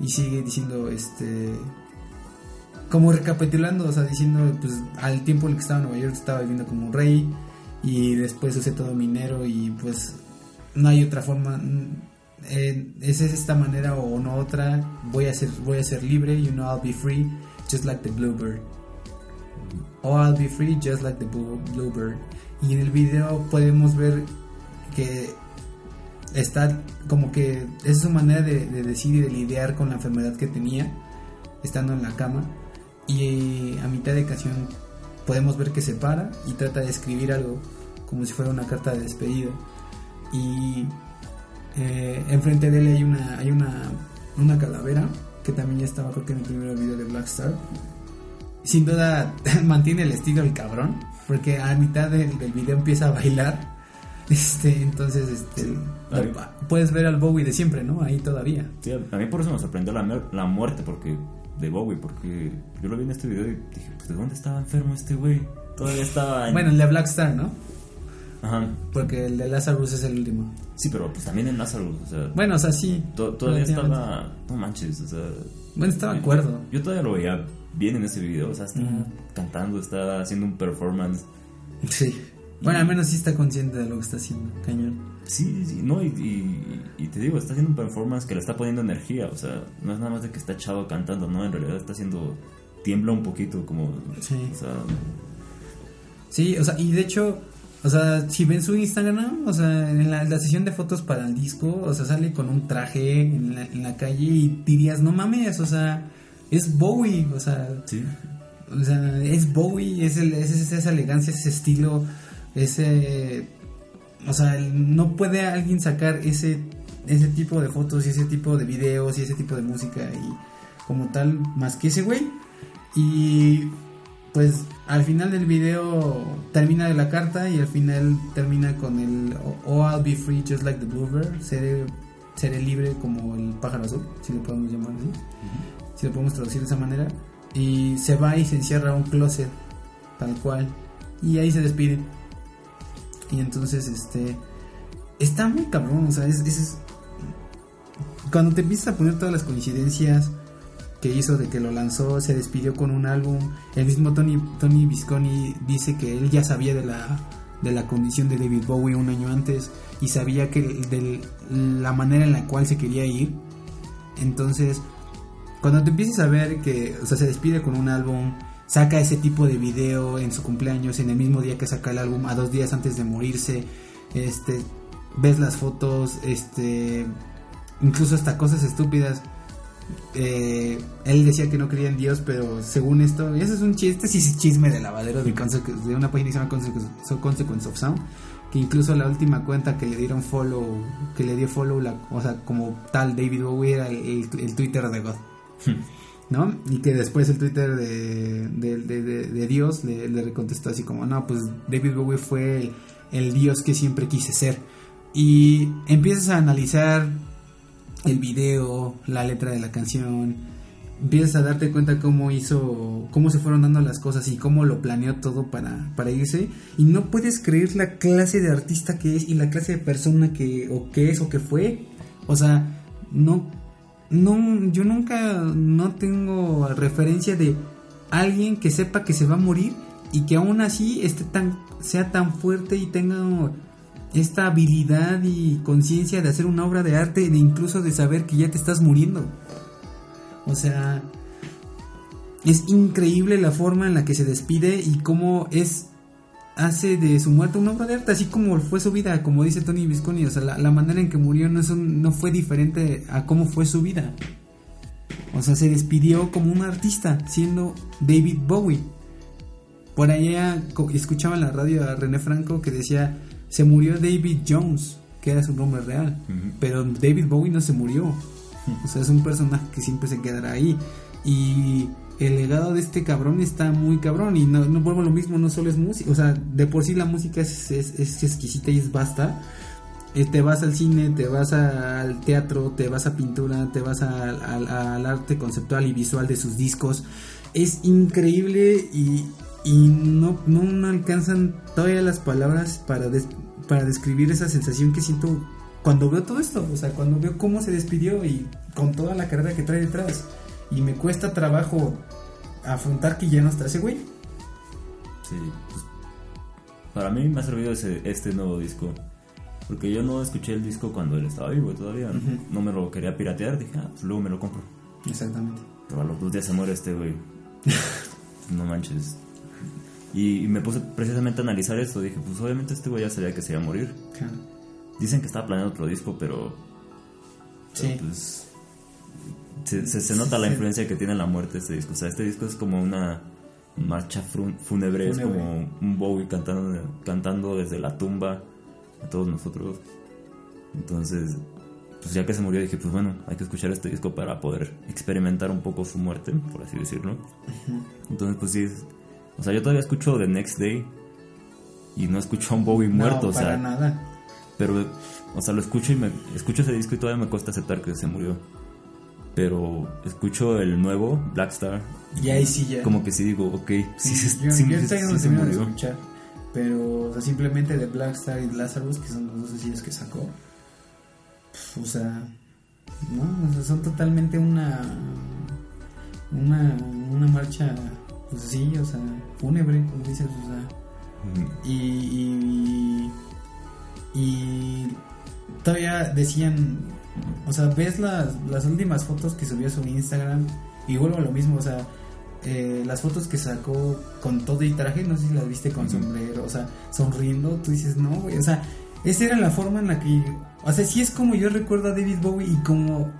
y sigue diciendo este como recapitulando o sea diciendo pues al tiempo en el que estaba en Nueva York estaba viviendo como un rey y después usé todo minero y pues no hay otra forma mm, eh, es esta manera o no otra voy a ser voy a ser libre you know I'll be free just like the bluebird Oh, I'll be free just like the blue- bluebird. Y en el video podemos ver que está como que es su manera de, de decir y de lidiar con la enfermedad que tenía, estando en la cama. Y a mitad de canción podemos ver que se para y trata de escribir algo, como si fuera una carta de despedida. Y eh, enfrente de él hay una, hay una, una calavera que también ya estaba creo que en el primer video de Black Star. Sin duda mantiene el estilo el cabrón, porque a mitad del, del video empieza a bailar. Este, entonces, este, lo- puedes ver al Bowie de siempre, ¿no? Ahí todavía. Sí, a mí por eso me sorprendió la, la muerte porque de Bowie, porque yo lo vi en este video y dije, pues ¿de dónde estaba enfermo este güey? Todavía estaba en... Bueno, el de Black Star, ¿no? Ajá. Porque el de Lazarus es el último. Sí, pero pues también en Lazarus, o sea, Bueno, o sea, sí. to- todavía estaba... No manches, o sea... Bueno, estaba de yo- acuerdo. Yo todavía lo veía bien en ese video, o sea, Ujú. cantando, estaba haciendo un performance. Sí. Bueno, al menos sí está consciente de lo que está haciendo, cañón. Sí, sí, no, y, y- y te digo, está haciendo un performance que le está poniendo energía, o sea, no es nada más de que está echado cantando, no, en realidad está haciendo, tiembla un poquito, como, Sí. o sea, Sí, o sea, y de hecho, o sea, si ven su Instagram, o sea, en la, la sesión de fotos para el disco, o sea, sale con un traje en la, en la calle y dirías, no mames, o sea, es Bowie, o sea, sí, o sea, es Bowie, es, el, es, es esa elegancia, ese estilo, ese... O sea, no puede alguien sacar ese, ese tipo de fotos y ese tipo de videos y ese tipo de música y como tal más que ese güey. Y pues al final del video termina la carta y al final termina con el Oh I'll be free just like the bluebird, seré, seré libre como el pájaro azul, si lo podemos llamar así, si lo podemos traducir de esa manera. Y se va y se encierra a un closet, tal cual, y ahí se despide. Y entonces, este, está muy cabrón, o sea, es, cuando te empiezas a poner todas las coincidencias que hizo de que lo lanzó, se despidió con un álbum, el mismo Tony, Tony Visconti dice que él ya sabía de la, de la condición de David Bowie un año antes y sabía que de la manera en la cual se quería ir. Entonces, cuando te empieces a ver que, o sea, se despide con un álbum, saca ese tipo de video en su cumpleaños, en el mismo día que saca el álbum, a dos días antes de morirse, este, ves las fotos, este, incluso hasta cosas estúpidas. Eh, él decía que no creía en Dios, pero según esto, ese es un chiste, sí es chisme de lavadero de, de una página que se llama Consecu- Consequence of Sound, que incluso la última cuenta que le dieron follow, que le dio follow, la, o sea, como tal David Bowie era el, Twitter de God. ¿No? Y que después el Twitter de, de, de- de- Dios le, le contestó así como, no, pues David Bowie fue el, el Dios que siempre quise ser. Y empiezas a analizar el video, la letra de la canción, empiezas a darte cuenta cómo hizo, cómo se fueron dando las cosas y cómo lo planeó todo para, para irse. Y no puedes creer la clase de artista que es y la clase de persona que, o que es o que fue. O sea, no, no, yo nunca, no tengo referencia de alguien que sepa que se va a morir y que aún así esté tan, sea tan fuerte y tenga esta habilidad y conciencia de hacer una obra de arte, de incluso de saber que ya te estás muriendo. O sea, es increíble la forma en la que se despide y cómo es hace de su muerte una obra de arte, así como fue su vida, como dice Tony Visconti, o sea, la, la manera en que murió no, es un- no fue diferente a cómo fue su vida. O sea, se despidió como un artista, siendo David Bowie. Por allá escuchaba en la radio a René Franco que decía, se murió David Jones, que era su nombre real, pero David Bowie no se murió. O sea, es un personaje que siempre se quedará ahí. Y el legado de este cabrón está muy cabrón. Y no, no vuelvo a lo mismo, no solo es música. O sea, de por sí la música es, exquisita y es basta. Eh, te vas al cine, te vas al teatro, te vas a pintura, te vas al- arte conceptual y visual de sus discos. Es increíble y, y no, no alcanzan todavía las palabras para, para describir esa sensación que siento cuando veo todo esto. O sea, cuando veo cómo se despidió y con toda la carrera que trae detrás. Y me cuesta trabajo afrontar que ya no está ese güey. Sí, pues, para mí me ha servido ese, este nuevo disco. Porque yo no escuché el disco cuando él estaba vivo todavía. ¿no? Me lo quería piratear, dije, ah, pues luego me lo compro. Exactamente. Pero a los dos días se muere este güey. no manches. Y, y me puse precisamente a analizar esto. Dije, pues obviamente este güey ya sabía que se iba a morir. Claro. Dicen que estaba planeando otro disco, pero. Sí. pero, pues, se, se- se nota la Sí. influencia que tiene la muerte de este disco. O sea, este disco es como una marcha fúnebre, es como un Bowie cantando, cantando desde la tumba a todos nosotros. Entonces, pues ya que se murió, dije, pues bueno, hay que escuchar este disco para poder experimentar un poco su muerte, por así decirlo. Entonces, pues sí, o sea, yo todavía escucho The Next Day y no escucho a un Bowie muerto, no, o para sea, nada. pero, o sea, lo escucho y me escucho ese disco y todavía me cuesta aceptar que se murió. Pero escucho el nuevo, Black Star, Y ahí sí ya. como que sí digo, ok, sí, Sí, sí, yo, sí, yo sí, todavía no sí se de murió. escuchar. Pero, o sea, simplemente de Black Star y Lazarus, que son los dos sencillos que sacó. O sea, no, o sea, son totalmente una. Una, una marcha, pues sí, o sea, fúnebre, como dices, o sea. Y, y todavía decían, o sea, ves las, las últimas fotos que subió a su Instagram y vuelvo a lo mismo, o sea, eh, las fotos que sacó con todo y traje, no sé si las viste con sombrero, o sea, sonriendo, tú dices, no, güey, o sea, esa era la forma en la que, o sea, sí es como yo recuerdo a David Bowie y como,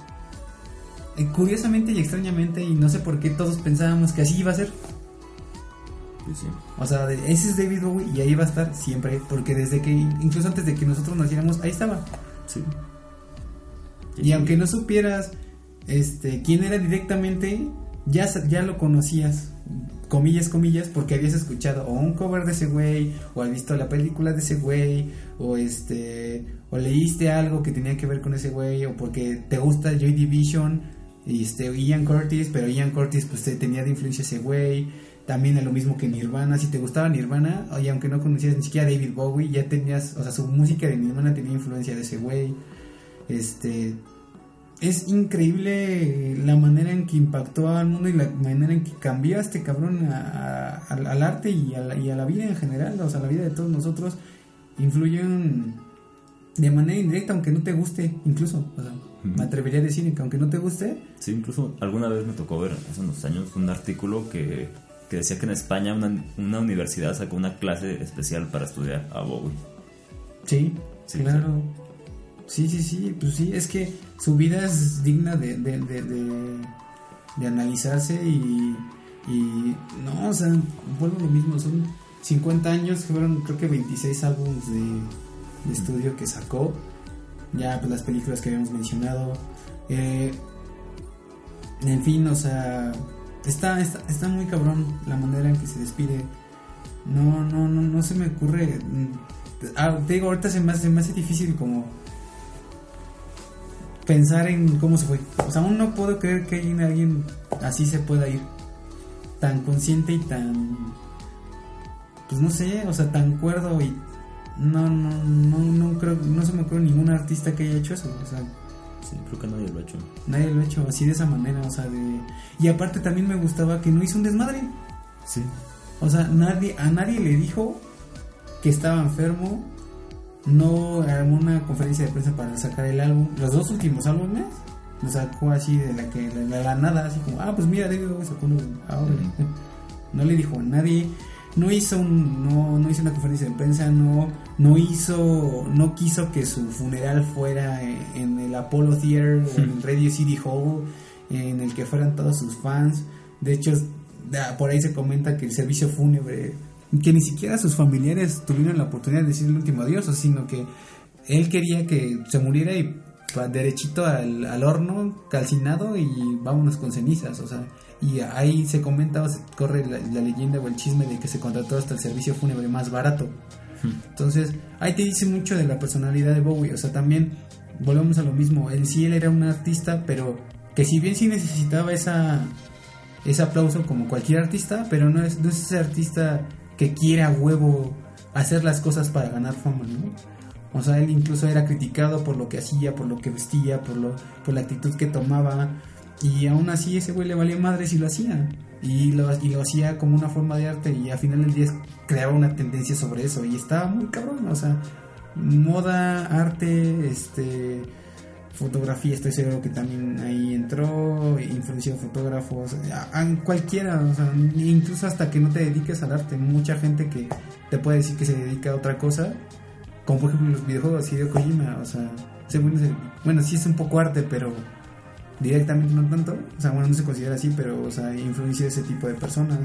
eh, curiosamente y extrañamente, y no sé por qué todos pensábamos que así iba a ser. Sí. O sea, de- ese es David Bowie y ahí va a estar siempre, porque desde que, incluso antes de que nosotros naciéramos, ahí estaba. Sí. Y aunque no supieras este quién era directamente, ya, ya lo conocías, comillas, comillas, porque habías escuchado o un cover de ese güey, o has visto la película de ese güey, o este, o leíste algo que tenía que ver con ese güey, o porque te gusta Joy Division, y este, Ian Curtis, pero Ian Curtis pues te- tenía de influencia ese güey, también es lo mismo que Nirvana, si te gustaba Nirvana, y aunque no conocías ni siquiera David Bowie, ya tenías, o sea, su música de Nirvana tenía influencia de ese güey, este, es increíble la manera en que impactó al mundo y la manera en que cambió a este cabrón a- a- al, al arte y a, la, y a la vida en general, o sea, la vida de todos nosotros, influyen de manera indirecta, aunque no te guste, incluso, o sea, me atrevería a decir que aunque no te guste, Sí, incluso alguna vez me tocó ver hace unos años un artículo que, que decía que en España una, una universidad sacó una clase especial para estudiar a Bowie. sí, Sí, claro. Sí, sí, sí, pues sí, es que su vida es digna de, de, de, de- de analizarse y, y no, o sea, vuelvo a lo mismo, son 50 años, fueron creo que 26 álbumes de, de estudio que sacó, ya pues las películas que habíamos mencionado, eh, en fin, o sea, está, está, está muy cabrón la manera en que se despide, no, no, no, no se me ocurre, mm, ah, te digo, ahorita se me hace, se difícil como pensar en cómo se fue. O sea, aún no puedo creer que alguien, alguien así se pueda ir. Tan consciente y tan. Pues no sé, o sea, tan cuerdo y. No, no, no, no creo, no se me ocurre ningún artista que haya hecho eso. O sea, Sí, creo que nadie lo ha hecho. nadie lo ha hecho así de esa manera, o sea, de. Y aparte también me gustaba que no hizo un desmadre. Sí. O sea, nadie, a nadie le dijo que estaba enfermo. No armó una conferencia de prensa para sacar el álbum. Los dos últimos álbumes lo sacó así de la que de la, nada, así como, ah, pues mira, David sacó uno ahora. No le dijo a nadie. No hizo un, no, no hizo una conferencia de prensa, no, no hizo, no quiso que su funeral fuera en, el Apollo Theater o en el Radio City Hall, en el que fueran todos sus fans. De hecho, por ahí se comenta que el servicio fúnebre, que ni siquiera sus familiares tuvieron la oportunidad de decir el último adiós, sino que él quería que se muriera y derechito al, al horno, calcinado y vámonos con cenizas, o sea, y ahí se comenta o se corre la, la leyenda o el chisme de que se contrató hasta el servicio fúnebre más barato. Entonces, ahí te dice mucho de la personalidad de Bowie, o sea, también volvemos a lo mismo, en sí él era un artista, pero que si bien sí necesitaba esa ese aplauso como cualquier artista, pero no es, no es ese artista que quiere a huevo hacer las cosas para ganar fama, ¿no? O sea, él incluso era criticado por lo que hacía, por lo que vestía, por, lo, por la actitud que tomaba. Y aún así ese güey le valía madre si lo hacía. Y lo, y lo hacía como una forma de arte y al final del día creaba una tendencia sobre eso. Y estaba muy cabrón, o sea, moda, arte, este fotografía, estoy seguro que también ahí entró, influenció fotógrafos, a, a cualquiera, o sea, incluso hasta que no te dediques al arte, mucha gente que te puede decir que se dedica a otra cosa, Como por ejemplo los videojuegos Hideo Kojima, o sea, ese- bueno, sí es un poco arte, pero directamente no tanto. O sea, bueno, no se considera así, pero, o sea, influencia de ese tipo de personas.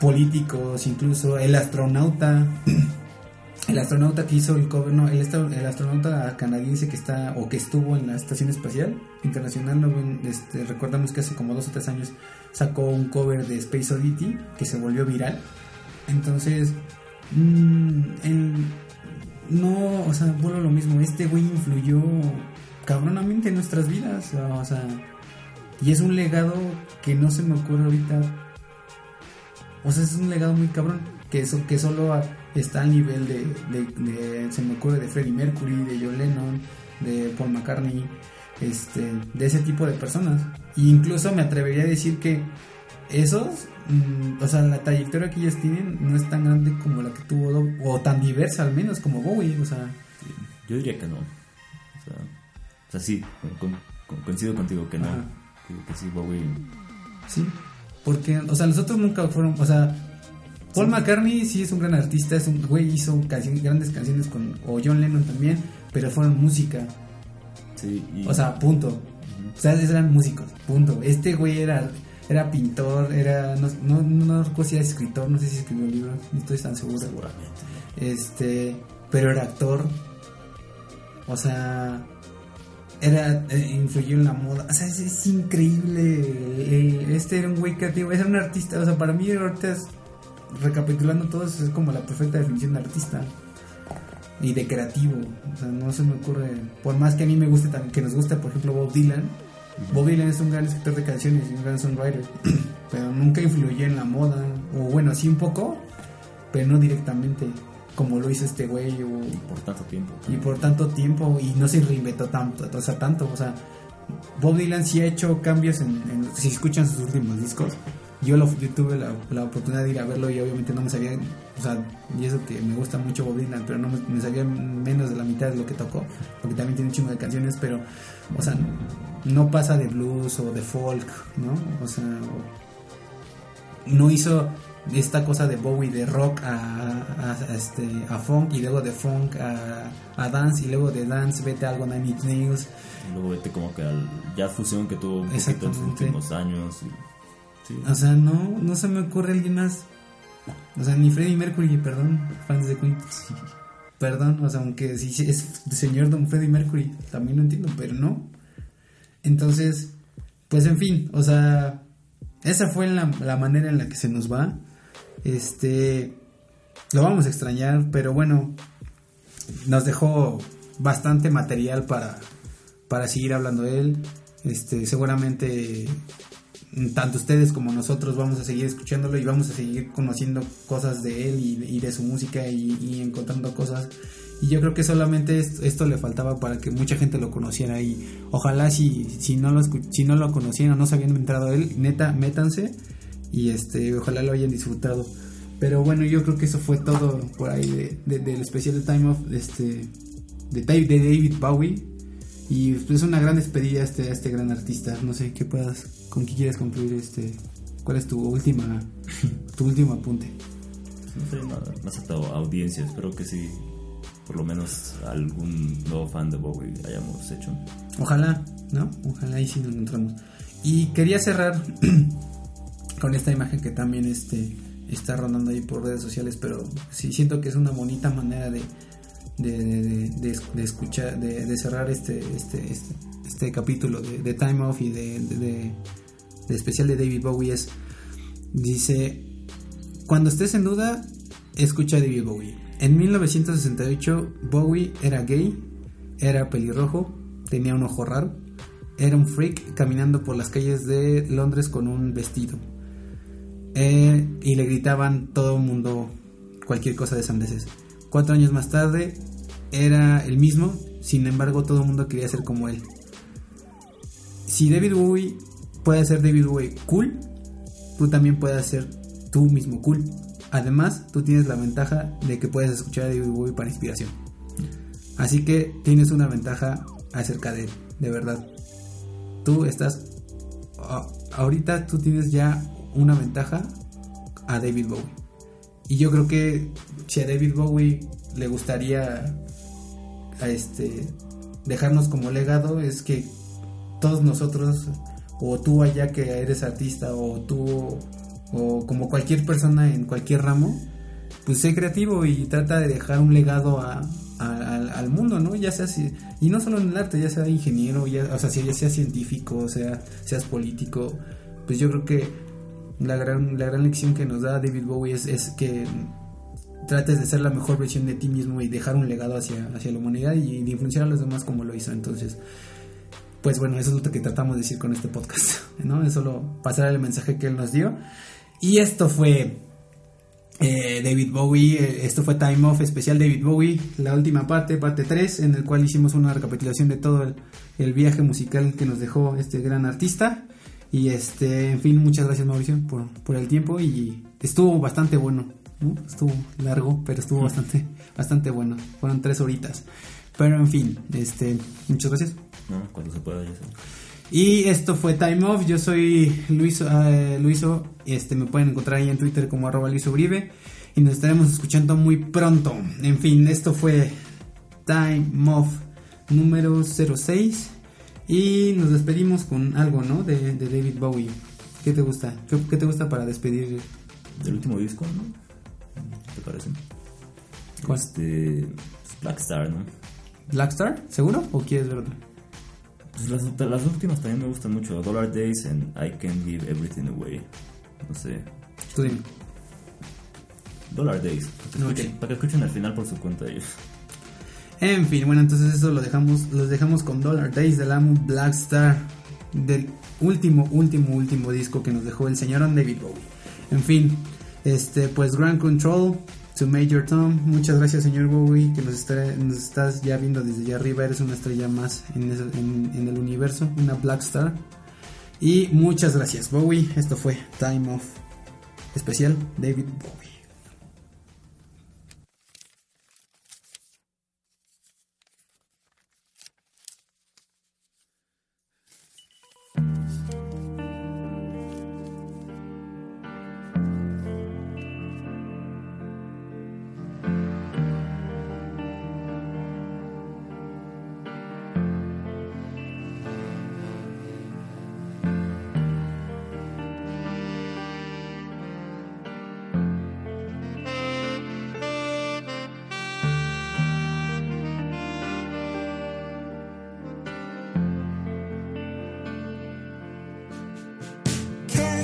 Políticos, incluso el astronauta. El astronauta que hizo el cover, no, el, el astronauta canadiense que está o que estuvo en la Estación Espacial Internacional, ¿no? este, recordamos que hace como dos o tres años sacó un cover de Space Oddity que se volvió viral. Entonces, mm, él no, o sea, vuelvo a lo mismo, este güey influyó cabronamente en nuestras vidas, o sea, y es un legado que no se me ocurre ahorita. O sea, es un legado muy cabrón, que, eso, que solo está al nivel de, se me ocurre, de Freddie Mercury, de John Lennon, de Paul McCartney, este, de ese tipo de personas. E incluso me atrevería a decir que esos, mm, o sea, la trayectoria que ellos tienen no es tan grande como la que tuvo, o tan diversa al menos como Bowie, o sea, Yo diría que no. O sea, sí, con- con- coincido contigo que no. Ajá. Que, sí, Bowie. Sí, porque, o sea, los otros nunca fueron, o sea, Paul McCartney sí es un gran artista, es un güey, hizo canciones, grandes canciones con, o John Lennon también, pero fueron música, Sí, y, o sea, punto. O sea, eran músicos, punto. Este güey era, era pintor, era, no, no, no recuerdo si era escritor, no sé si escribió libros, no estoy tan seguro. seguramente. Este, pero era actor. O sea, era eh, influyó en la moda. O sea, es, es increíble. eh, este era un güey creativo, era un artista. O sea, para mí ahorita es- recapitulando todo eso, es como la perfecta definición de artista y de creativo. O sea, no se me ocurre. Por más que a mí me guste también, que nos guste, por ejemplo, Bob Dylan. Bob Dylan es un gran escritor de canciones y un gran songwriter, pero nunca influyó en la moda. O bueno, sí un poco, pero no directamente como lo hizo este güey o- Y por tanto tiempo. y por tanto tiempo y no se reinventó tanto, o sea, tanto, o sea, Bob Dylan sí ha hecho cambios en, en- si escuchan sus últimos discos. Yo, lo, yo tuve la, la oportunidad de ir a verlo y obviamente no me sabía, o sea, y eso que me gusta mucho Bob Dylan, pero no me, me sabía menos de la mitad de lo que tocó, porque también tiene un chingo de canciones, pero, o sea, no pasa de blues o de folk, ¿no? O sea, no hizo esta cosa de Bowie de rock a, a- a este, a funk y luego de funk a, a dance y luego de dance vete a algo Nine Inch Nails. Y luego vete como que al jazz fusión que tuvo un poquito en Exactamente. últimos años. y- sí. O sea, no, no se me ocurre alguien más. O sea, ni Freddie Mercury, perdón, fans de Queen. Perdón, o sea, aunque sí es el señor Don Freddie Mercury, también lo entiendo, pero no. Entonces, pues en fin, o sea, esa fue la, la manera en la que se nos va. Este, lo vamos a extrañar, pero bueno, nos dejó bastante material para, para seguir hablando de él. Este, seguramente tanto ustedes como nosotros vamos a seguir escuchándolo y vamos a seguir conociendo cosas de él y, y de su música y, y encontrando cosas. Y yo creo que solamente esto, esto le faltaba para que mucha gente lo conociera y ojalá si, si, no, lo, si no lo conocían o no se habían entrado él, neta, métanse y este ojalá lo hayan disfrutado. Pero bueno, yo creo que eso fue todo por ahí de- de- del especial de Time of este, de, de David Bowie. Y pues, es una gran despedida a este, a este gran artista. No sé qué puedas, con qué quieres concluir este. ¿Cuál es tu última, tu último apunte? No sé, nada, más a tu audiencia. Espero que sí, por lo menos algún nuevo fan de Bowie hayamos hecho. Ojalá, ¿no? Ojalá y sí nos encontramos. Y quería cerrar con esta imagen que también este, está rondando ahí por redes sociales, pero sí siento que es una bonita manera de, de, de- escuchar, de, cerrar este, este, este, este capítulo de, Time Off y de especial de David Bowie es, dice, cuando estés en duda, escucha a David Bowie. En 1968 Bowie era gay, era pelirrojo, tenía un ojo raro, era un freak caminando por las calles de Londres con un vestido. Eh, y le gritaban todo el mundo cualquier cosa de sandeces. Cuatro años más tarde era el mismo, sin embargo todo el mundo quería ser como él. Si David Bowie puede ser David Bowie cool, tú también puedes ser tú mismo cool. Además, tú tienes la ventaja de que puedes escuchar a David Bowie para inspiración. Así que tienes una ventaja acerca de él, de verdad. Tú estás. ahorita tú tienes ya una ventaja a David Bowie. Y yo creo que si a David Bowie le gustaría a este dejarnos como legado es que todos nosotros o tú allá que eres artista o tú o como cualquier persona en cualquier ramo pues sé creativo y trata de dejar un legado a, al, mundo, ¿no? Ya sea si- y no solo en el arte, ya sea ingeniero, ya, o sea, si ya sea científico, sea, seas político, pues yo creo que la gran, la gran lección que nos da David Bowie es, es que trates de ser la mejor versión de ti mismo y dejar un legado hacia, hacia la humanidad y de influenciar a los demás como lo hizo. Entonces, pues bueno, eso es lo que tratamos de decir con este podcast, ¿no? Es solo pasar el mensaje que él nos dio. Y esto fue eh, David Bowie, eh, esto fue Time Off especial David Bowie, la última parte, parte 3, en el cual hicimos una recapitulación de todo el, el viaje musical que nos dejó este gran artista. Y este, en fin, muchas gracias Mauricio por, por el tiempo y estuvo bastante bueno, ¿no? Estuvo largo, pero estuvo bastante, bastante bueno. Fueron tres horitas. Pero en fin, este, muchas gracias. No, cuando se pueda. Y esto fue Time Off. Yo soy Luis, eh, Luiso. Este, me pueden encontrar ahí en Twitter como arroba Uribe. Y nos estaremos escuchando muy pronto. En fin, esto fue Time Off número 06. Y nos despedimos con algo, ¿no? De, de David Bowie. ¿Qué te gusta? ¿Qué, qué te gusta para despedir? Del último disco, ¿no? ¿Te parece? ¿Cuál? Este. Blackstar, ¿no? ¿Blackstar? ¿Seguro? ¿O quieres ver otro? Pues las, las últimas también me gustan mucho. Dollar Days and I Can Give Everything Away. No sé. Tú dime. Dollar Days. Para que escuchen, para que escuchen al final por su cuenta ellos. En fin, bueno, entonces eso lo dejamos, los dejamos con Dollar Days del álbum Black Star, del último, último, último disco que nos dejó el señor David Bowie. En fin, este, pues Grand Control to Major Tom, muchas gracias señor Bowie que nos, está- nos estás ya viendo desde allá arriba, eres una estrella más en- en el universo, una Black Star. Y muchas gracias Bowie, esto fue Time Off especial David Bowie.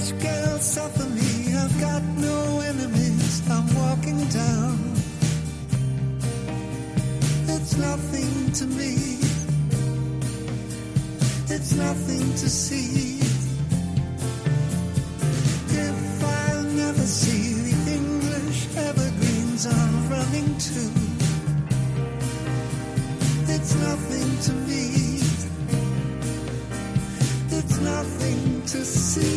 Cash girl, suffer me. I've got no enemies. I'm walking down. It's nothing to me. It's nothing to see. If I'll never see the English evergreens I'm running to, it's nothing to me. It's nothing to see.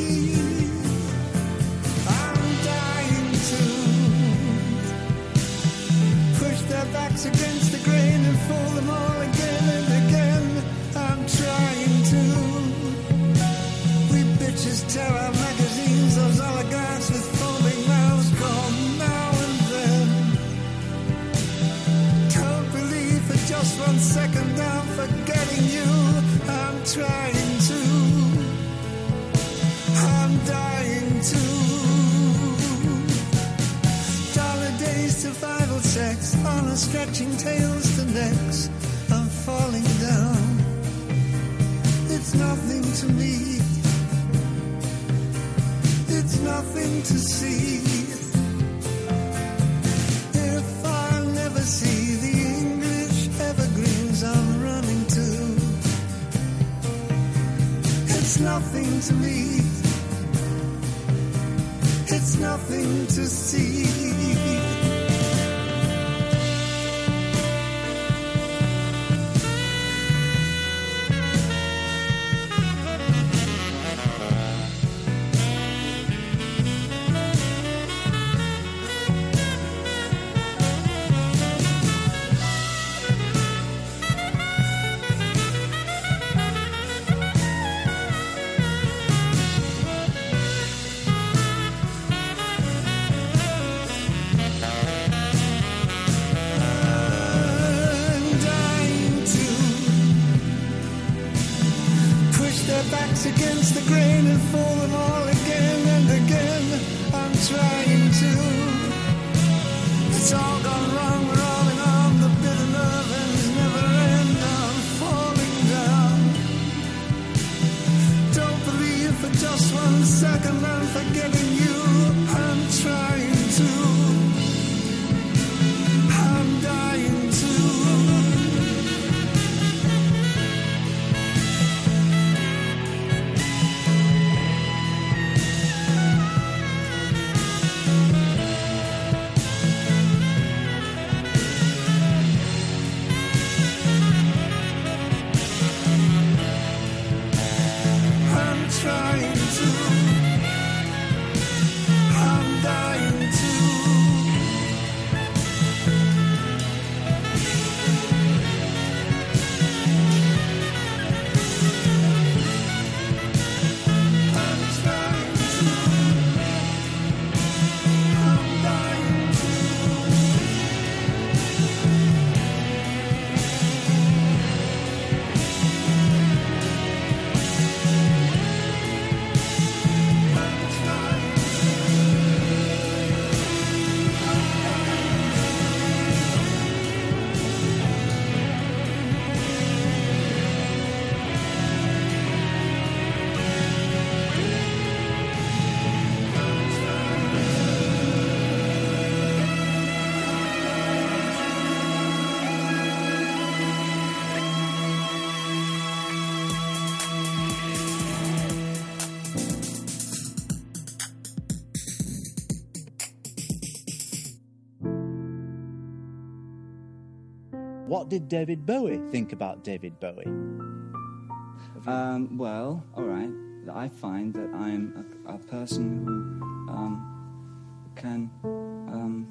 Honor tails to necks. I'm falling down. It's nothing to me. It's nothing to see. If I'll never see the English evergreens I'm running to, it's nothing to me. It's nothing to see. What did David Bowie think about David Bowie? Um, well, all right. I find that I'm a, a person who um, can um,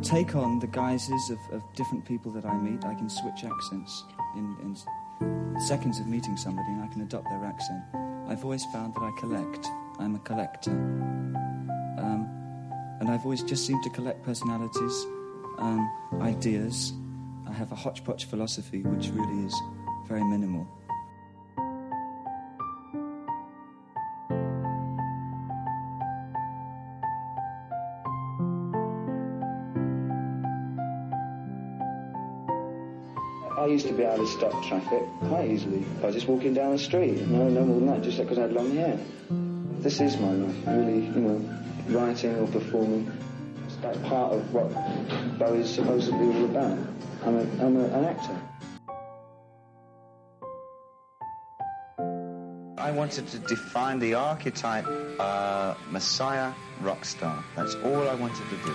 take on the guises of, of different people that I meet. I can switch accents in, in seconds of meeting somebody, and I can adopt their accent. I've always found that I collect. I'm a collector. Um, and I've always just seemed to collect personalities, um, ideas. I have a hodgepodge philosophy, which really is very minimal. I used to be able to stop traffic quite easily by just walking down the street. No, no more than that, just because I had long hair. This is my life, really, you know, writing or performing. It's like part of what Bowie's supposedly all about. I'm, a, I'm a, an actor. I wanted to define the archetype uh, Messiah rock star. That's all I wanted to do.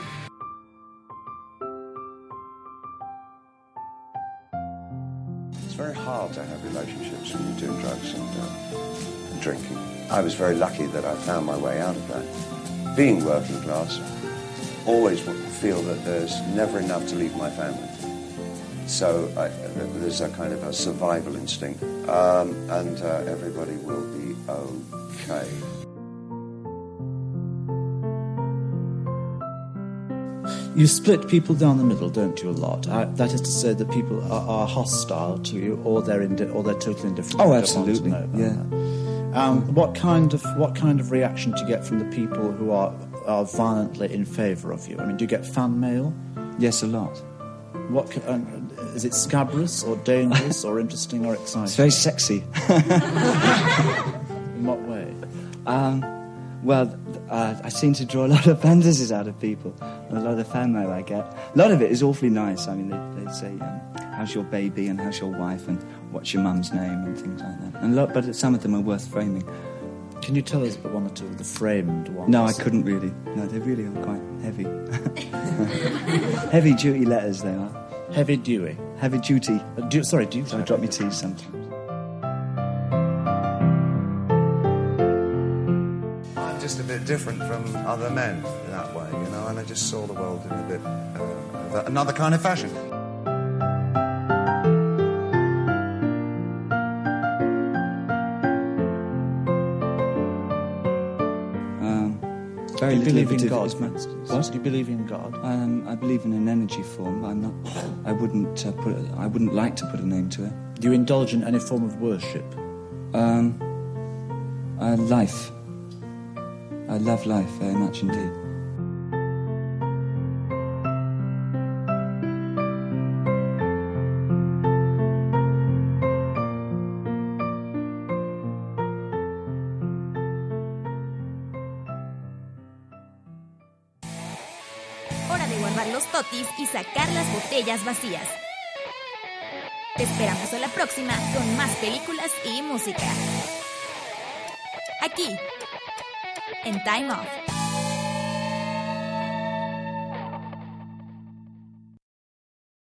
It's very hard to have relationships when you're doing drugs and, uh, and drinking. I was very lucky that I found my way out of that. Being working class, always feel that there's never enough to leave my family. So I, there's a kind of a survival instinct, um, and uh, everybody will be okay. You split people down the middle, don't you? A lot. Uh, that is to say that people are, are hostile to you, or they're indi- or they're totally indifferent. Oh, absolutely, yeah. Um, what kind of what kind of reaction do you get from the people who are are violently in favour of you? I mean, do you get fan mail? Yes, a lot. What um, is it? Scabrous or dangerous or interesting or exciting? It's very sexy. In what way? Um, well, uh, I seem to draw a lot of fantasies out of people. A lot of the fan mail I get. A lot of it is awfully nice. I mean, they, they say, um, "How's your baby?" and "How's your wife?" and "What's your mum's name?" and things like that. And a lot, but some of them are worth framing. Can you tell us about one or two of the framed ones? No, I couldn't really. No, they really are quite heavy. heavy duty letters they are. Heavy duty. Heavy duty. Uh, du- sorry, Dewey. So I drop me T's sometimes. I'm just a bit different from other men in that way, you know, and I just saw the world in a bit uh, another kind of fashion. Very you believe in if- God? if it's- What? You believe in God? Um, I believe in an energy form. I'm not. I wouldn't uh, put. I wouldn't like to put a name to it. Do you indulge in any form of worship? Um, uh, life. I love life very much indeed. Vacías. Te esperamos a la próxima con más películas y música. Aquí, en Time Off.